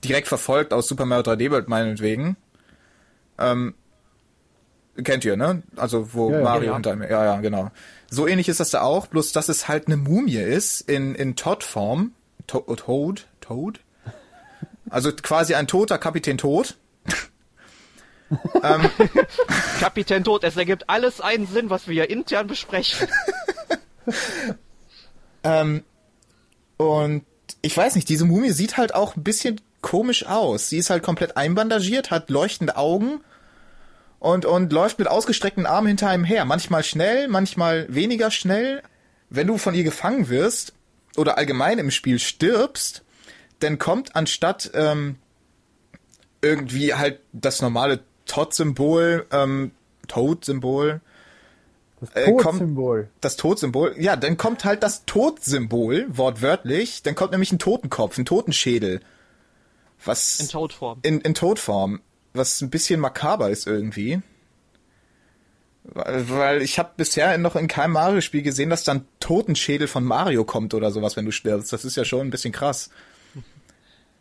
direkt verfolgt aus Super Mario 3D World meinetwegen. Ähm, kennt ihr, ne? Also wo Ja. Mario Ja, ja. hinter ihm, ja, ja, genau. So ähnlich ist das da auch, bloß dass es halt eine Mumie ist in in Todd-Form, to Toad, Toad. Also quasi ein toter Kapitän Tod. <laughs> Kapitän Tod, es ergibt alles einen Sinn, was wir hier intern besprechen. <laughs> Ähm, und ich weiß nicht, diese Mumie sieht halt auch ein bisschen komisch aus. Sie ist halt komplett einbandagiert, hat leuchtende Augen und, und läuft mit ausgestreckten Armen hinter einem her. Manchmal schnell, manchmal weniger schnell. Wenn du von ihr gefangen wirst oder allgemein im Spiel stirbst, dann kommt anstatt ähm, irgendwie halt das normale Todd-Symbol, ähm, Toad-Symbol, Das Äh, Todsymbol. das Todsymbol, ja, dann kommt halt das Todsymbol, wortwörtlich, dann kommt nämlich ein Totenkopf, ein Totenschädel. Was In Toadform. in, in Todform, was ein bisschen makaber ist irgendwie. Weil, weil ich habe bisher noch in keinem Mario-Spiel gesehen, dass dann Totenschädel von Mario kommt oder sowas, wenn du stirbst. Das ist ja schon ein bisschen krass.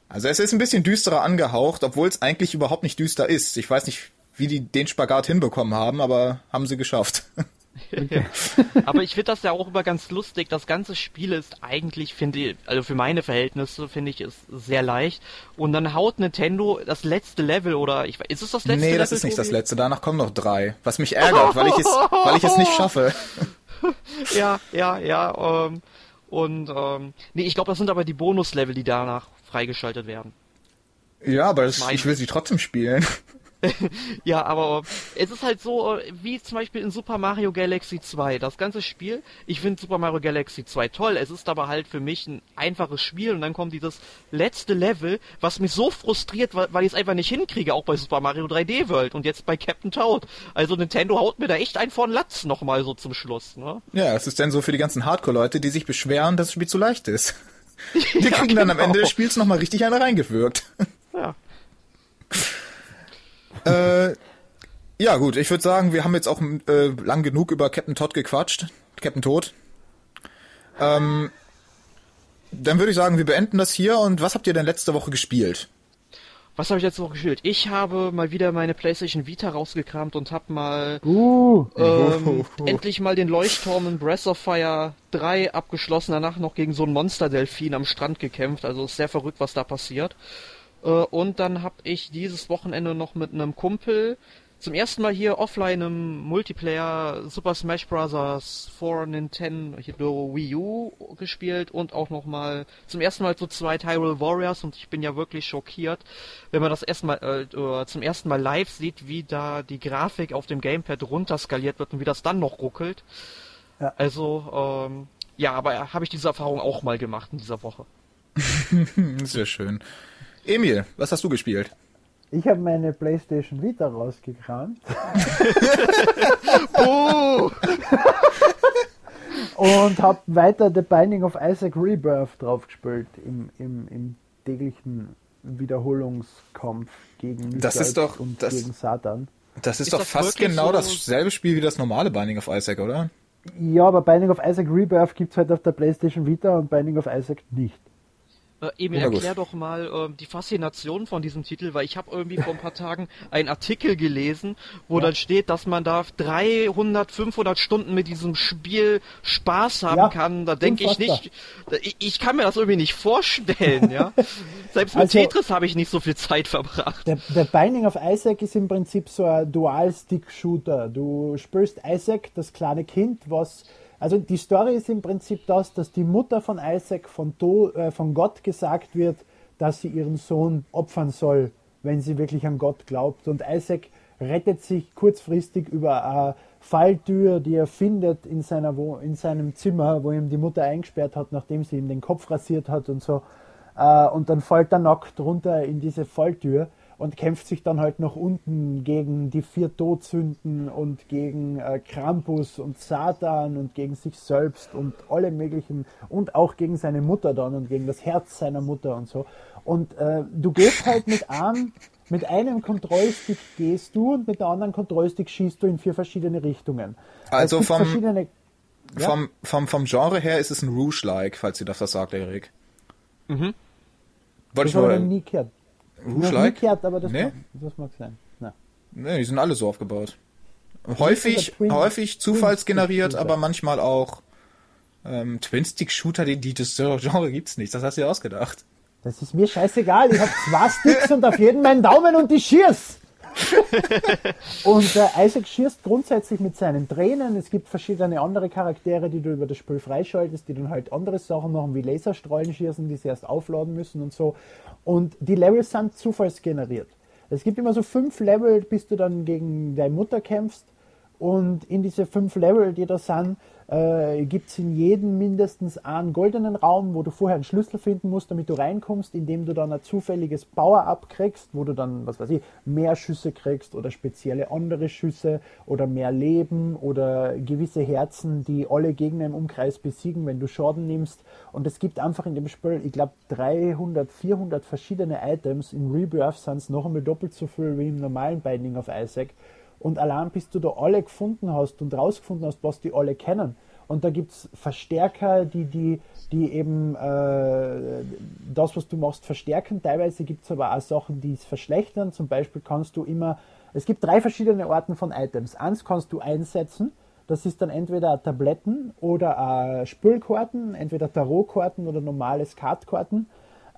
Also es ist ein bisschen düsterer angehaucht, obwohl es eigentlich überhaupt nicht düster ist. Ich weiß nicht, wie die den Spagat hinbekommen haben, aber haben sie geschafft. <laughs> <laughs> Aber ich finde das ja auch immer ganz lustig. Das ganze Spiel ist eigentlich, finde ich, also für meine Verhältnisse, finde ich, ist sehr leicht. Und dann haut Nintendo das letzte Level oder ich ist es das letzte nee, Level? das ist nicht das Tobi? letzte. Danach kommen noch drei. Was mich ärgert, weil ich es, weil ich es nicht schaffe. <laughs> Ja, ja, ja. Ähm, und ähm, nee, ich glaube, das sind aber die Bonuslevel, die danach freigeschaltet werden. Ja, aber das, ich will sie trotzdem spielen. <laughs> Ja, aber äh, es ist halt so, äh, wie zum Beispiel in Super Mario Galaxy 2. Das ganze Spiel, ich finde Super Mario Galaxy 2 toll, es ist aber halt für mich ein einfaches Spiel und dann kommt dieses letzte Level, was mich so frustriert, weil, weil ich es einfach nicht hinkriege, auch bei Super Mario 3D World und jetzt bei Captain Toad. Also Nintendo haut mir da echt einen von Latz nochmal so zum Schluss, ne? Ja, es ist dann so für die ganzen Hardcore-Leute, die sich beschweren, dass das Spiel zu leicht ist. <laughs> Die kriegen dann am genau. Ende des Spiels nochmal richtig eine reingewirkt. Ja. <laughs> äh, ja, gut, ich würde sagen, wir haben jetzt auch äh, lang genug über Captain Todd gequatscht. Captain Todd. Ähm, dann würde ich sagen, wir beenden das hier. Und was habt ihr denn letzte Woche gespielt? Was habe ich jetzt noch gespielt? Ich habe mal wieder meine PlayStation Vita rausgekramt und habe mal Uh, ähm, <laughs> endlich mal den Leuchtturm in Breath of Fire 3 abgeschlossen, danach noch gegen so einen Monsterdelfin am Strand gekämpft, also ist sehr verrückt, was da passiert. Äh, und dann habe ich dieses Wochenende noch mit einem Kumpel zum ersten Mal hier offline im Multiplayer Super Smash Bros. for Nintendo Wii U gespielt und auch noch mal zum ersten Mal zu zweit Hyrule Warriors und ich bin ja wirklich schockiert, wenn man das erstmal äh, äh, zum ersten Mal live sieht, wie da die Grafik auf dem Gamepad runterskaliert wird und wie das dann noch ruckelt. Ja. Also ähm, ja, aber habe ich diese Erfahrung auch mal gemacht in dieser Woche. <laughs> Sehr schön. Emil, was hast du gespielt? ich habe meine PlayStation Vita rausgekramt Oh! und habe weiter The Binding of Isaac Rebirth draufgespielt im, im, im täglichen Wiederholungskampf gegen Das ist doch- und das- gegen Satan. Das ist, Ist doch das fast genau so- dasselbe Spiel wie das normale Binding of Isaac, oder? Ja, aber Binding of Isaac Rebirth gibt's halt auf der PlayStation Vita und Binding of Isaac nicht. Äh, Emil, Na gut. erklär doch mal ähm, die Faszination von diesem Titel, weil ich habe irgendwie vor ein paar Tagen einen Artikel gelesen, wo dann steht, dass man da 300, 500 Stunden mit diesem Spiel Spaß haben Ja, kann. Da denke ich nicht, ich, ich kann mir das irgendwie nicht vorstellen, ja. <laughs> Selbst mit Also- Tetris habe ich nicht so viel Zeit verbracht. Der, der Binding of Isaac ist im Prinzip so ein Dual-Stick-Shooter. Du spielst Isaac, das kleine Kind, was. Also die Story ist im Prinzip das, dass die Mutter von Isaac von, Do, äh, von Gott gesagt wird, dass sie ihren Sohn opfern soll, wenn sie wirklich an Gott glaubt. Und Isaac rettet sich kurzfristig über eine Falltür, die er findet in, seiner Wo in seinem Zimmer, wo ihm die Mutter eingesperrt hat, nachdem sie ihm den Kopf rasiert hat und so. Äh, und dann fällt er nackt runter in diese Falltür und kämpft sich dann halt nach unten gegen die vier Todsünden und gegen äh, Krampus und Satan und gegen sich selbst und alle möglichen und auch gegen seine Mutter dann und gegen das Herz seiner Mutter und so. Und äh, du gehst halt mit einem, mit einem Kontrollstick gehst du und mit der anderen Kontrollstick schießt du in vier verschiedene Richtungen. Also vom- verschiedene Ja. vom, vom, vom Genre her ist es ein Rouge-like, falls ihr das sagt, Erik. Mhm. Wollte ich Das ich noch nur. nie gehört. Rouge-like? gehört, aber das, Nee? mag, das mag sein. Na. Nee, die sind alle so aufgebaut. Häufig, häufig zufallsgeneriert, aber manchmal auch ähm, Twin-Stick-Shooter, die, die, das Genre gibt's nicht. Das hast du dir ausgedacht. Das ist mir scheißegal. Ich habe zwei Sticks und auf jeden meinen Daumen und ich schieß. <laughs> und äh, Isaac schießt grundsätzlich mit seinen Tränen. Es gibt verschiedene andere Charaktere, die du über das Spiel freischaltest, die dann halt andere Sachen machen, wie Laserstrahlen schießen, die sie erst aufladen müssen und so. Und die Levels sind zufallsgeneriert. Es gibt immer so fünf Level, bis du dann gegen deine Mutter kämpfst. Und in diese fünf Level, die da sind, äh, gibt es in jedem mindestens einen goldenen Raum, wo du vorher einen Schlüssel finden musst, damit du reinkommst, indem du dann ein zufälliges Power-Up kriegst, wo du dann, was weiß ich, mehr Schüsse kriegst oder spezielle andere Schüsse oder mehr Leben oder gewisse Herzen, die alle Gegner im Umkreis besiegen, wenn du Schaden nimmst. Und es gibt einfach in dem Spiel, ich glaube, 300, 400 verschiedene Items. In Rebirth sind es noch einmal doppelt so viel wie im normalen Binding of Isaac. Und allein bis du da alle gefunden hast und rausgefunden hast, was die alle kennen. Und da gibt es Verstärker, die, die, die eben äh, das, was du machst, verstärken. Teilweise gibt es aber auch Sachen, die es verschlechtern. Zum Beispiel kannst du immer, es gibt drei verschiedene Arten von Items. Eins kannst du einsetzen, das ist dann entweder Tabletten oder äh, Spülkarten, entweder Tarotkarten oder normales Kartkarten.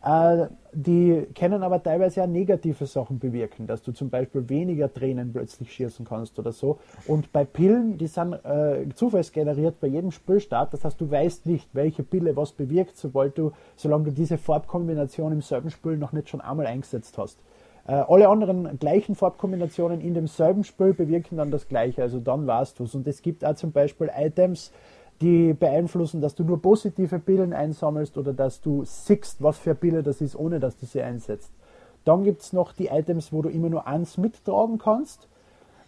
Äh, die können aber teilweise auch negative Sachen bewirken, dass du zum Beispiel weniger Tränen plötzlich schießen kannst oder so. Und bei Pillen, die sind äh, zufallsgeneriert bei jedem Spielstart. Das heißt, du weißt nicht, welche Pille was bewirkt, sobald du, solange du diese Farbkombination im selben Spiel noch nicht schon einmal eingesetzt hast. Äh, alle anderen gleichen Farbkombinationen in demselben Spiel bewirken dann das Gleiche, also dann weißt du es. Und es gibt auch zum Beispiel Items, die beeinflussen, dass du nur positive Pillen einsammelst oder dass du siehst, was für Pille das ist, ohne dass du sie einsetzt. Dann gibt es noch die Items, wo du immer nur eins mittragen kannst.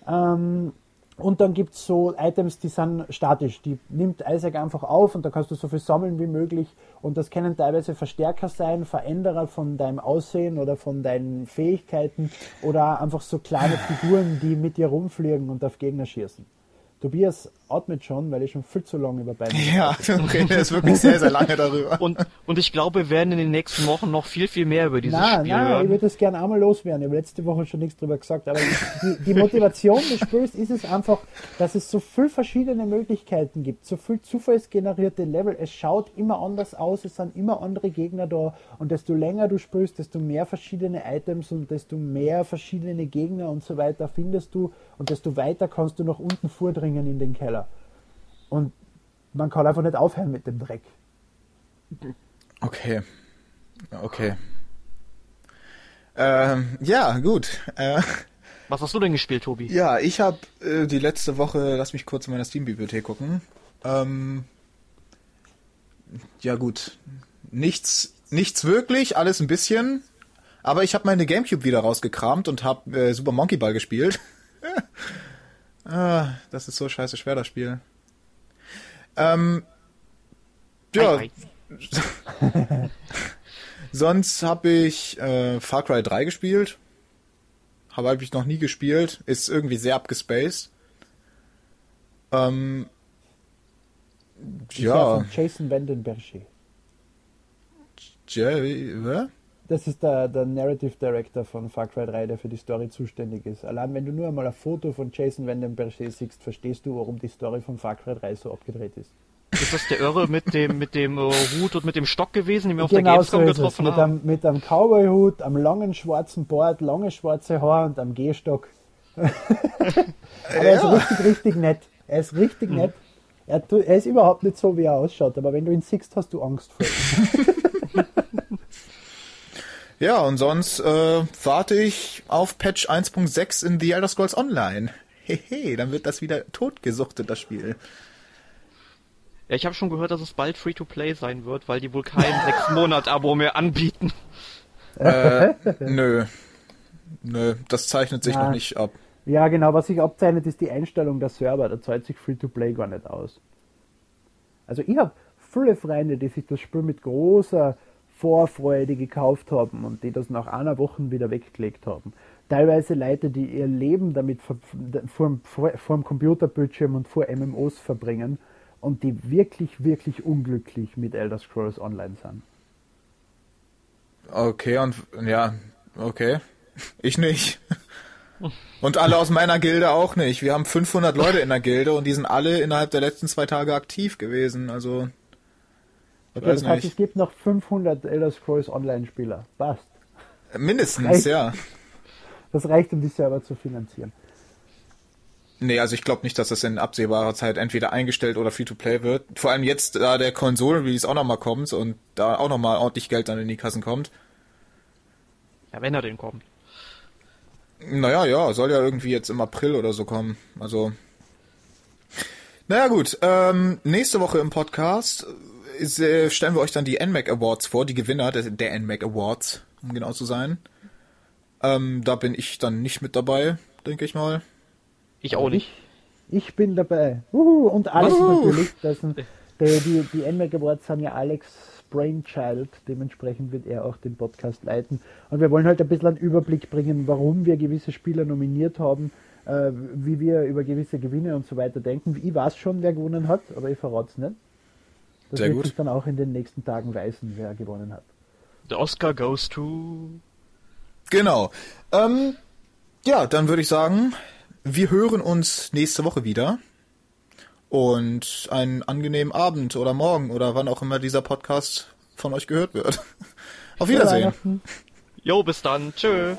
Ähm, und dann gibt es so Items, die sind statisch. Die nimmt Isaac einfach auf und da kannst du so viel sammeln wie möglich. Und das können teilweise Verstärker sein, Veränderer von deinem Aussehen oder von deinen Fähigkeiten oder einfach so kleine Figuren, die mit dir rumfliegen und auf Gegner schießen. Tobias atmet schon, weil ich schon viel zu lange über beide. Ja, du redest wirklich sehr, sehr lange darüber. Und, und ich glaube, wir werden in den nächsten Wochen noch viel, viel mehr über dieses Nein, Spiel nein, ich hören. würde das gerne einmal loswerden. Ich habe letzte Woche schon nichts drüber gesagt, aber die, die Motivation des Spiels ist es einfach, dass es so viel verschiedene Möglichkeiten gibt, so viel zufallsgenerierte Level. Es schaut immer anders aus, es sind immer andere Gegner da und desto länger du spielst, desto mehr verschiedene Items und desto mehr verschiedene Gegner und so weiter findest du und desto weiter kannst du nach unten vordringen in den Keller. Und man kann einfach nicht aufhören mit dem Dreck. Okay. Okay. Ähm, ja, gut. Äh, Was hast du denn gespielt, Tobi? ja, ich habe äh, die letzte Woche, lass mich kurz in meiner Steam-Bibliothek gucken. Ähm, ja, gut. Nichts, nichts wirklich, alles ein bisschen. Aber ich habe meine Gamecube wieder rausgekramt und habe äh, Super Monkey Ball gespielt. <laughs> ah, das ist so scheiße schwer, das Spiel. Ähm, ja, Hi, hi. <laughs> Sonst habe ich äh, Far Cry 3 gespielt. Habe hab ich noch nie gespielt. Ist irgendwie sehr abgespaced. Ähm, ja, von Jason Vandenberg. Jerry, hä? Das ist der, der Narrative Director von Far Cry 3, der für die Story zuständig ist. Allein wenn du nur einmal ein Foto von Jason Vandenberg siehst, verstehst du, warum die Story von Far Cry 3 so abgedreht ist. Ist das der Irre mit dem, mit dem äh, Hut und mit dem Stock gewesen, den wir auf genau der so Gamescom es. getroffen Mit haben? einem, mit einem Cowboy-Hut, einem langen schwarzen Bart, lange schwarze Haar und einem Gehstock. <laughs> Aber er ist Ja. richtig, richtig nett. Er ist richtig nett. Er, er ist überhaupt nicht so, wie er ausschaut, aber wenn du ihn siehst, hast du Angst vor ihm. <laughs> Ja, und sonst äh, warte ich auf Patch 1.6 in The Elder Scrolls Online. Hehe, <laughs> dann wird das wieder totgesuchtet, das Spiel. Ja, ich habe schon gehört, dass es bald Free-to-Play sein wird, weil die wohl kein <laughs> 6-Monat-Abo mehr anbieten. Äh, <laughs> nö. Nö, das zeichnet sich Ja. noch nicht ab. Ja, genau, was sich abzeichnet, ist die Einstellung der Server. Da zahlt sich Free-to-Play gar nicht aus. Also ich habe viele Freunde, die sich das Spiel mit großer Vorfreude gekauft haben und die das nach einer Woche wieder weggelegt haben. Teilweise Leute, die ihr Leben damit vor, vor, vor, dem Computerbildschirm und vor MMOs verbringen und die wirklich, wirklich unglücklich mit Elder Scrolls Online sind. Okay, und ja, okay. Ich nicht. Und alle aus meiner Gilde auch nicht. Wir haben 500 Leute in der Gilde und die sind alle innerhalb der letzten zwei Tage aktiv gewesen. Also, okay, weiß das heißt, es gibt noch 500 Elder Scrolls Online-Spieler. Passt. Mindestens, das reicht, ja. Das reicht, um die Server zu finanzieren. Nee, also ich glaube nicht, dass das in absehbarer Zeit entweder eingestellt oder Free-to-Play wird. Vor allem jetzt, da der Konsolen-Release auch nochmal kommt und da auch nochmal ordentlich Geld dann in die Kassen kommt. Ja, wenn er denn kommt. Naja, ja, soll ja irgendwie jetzt im April oder so kommen. Also. Naja, gut. Ähm, nächste Woche im Podcast ist, äh, stellen wir euch dann die NMAC Awards vor, die Gewinner der, der NMAC Awards, um genau zu sein. Ähm, da bin ich dann nicht mit dabei, denke ich mal. Ich auch nicht. Ich, bin dabei. Uhu, und Alex Uhu. natürlich. Das sind, die, die, die NMAC Awards haben ja Alex Brainchild. Dementsprechend wird er auch den Podcast leiten. Und wir wollen halt ein bisschen einen Überblick bringen, warum wir gewisse Spieler nominiert haben, äh, wie wir über gewisse Gewinne und so weiter denken. Ich weiß schon, wer gewonnen hat, aber ich verrate es nicht. Das Sehr wird gut. sich dann auch in den nächsten Tagen weisen, wer gewonnen hat. The Oscar goes to. Genau. Ähm, ja, dann würde ich sagen, wir hören uns nächste Woche wieder und einen angenehmen Abend oder Morgen oder wann auch immer dieser Podcast von euch gehört wird. <laughs> Auf Wiedersehen. Jo, bis dann. Tschö.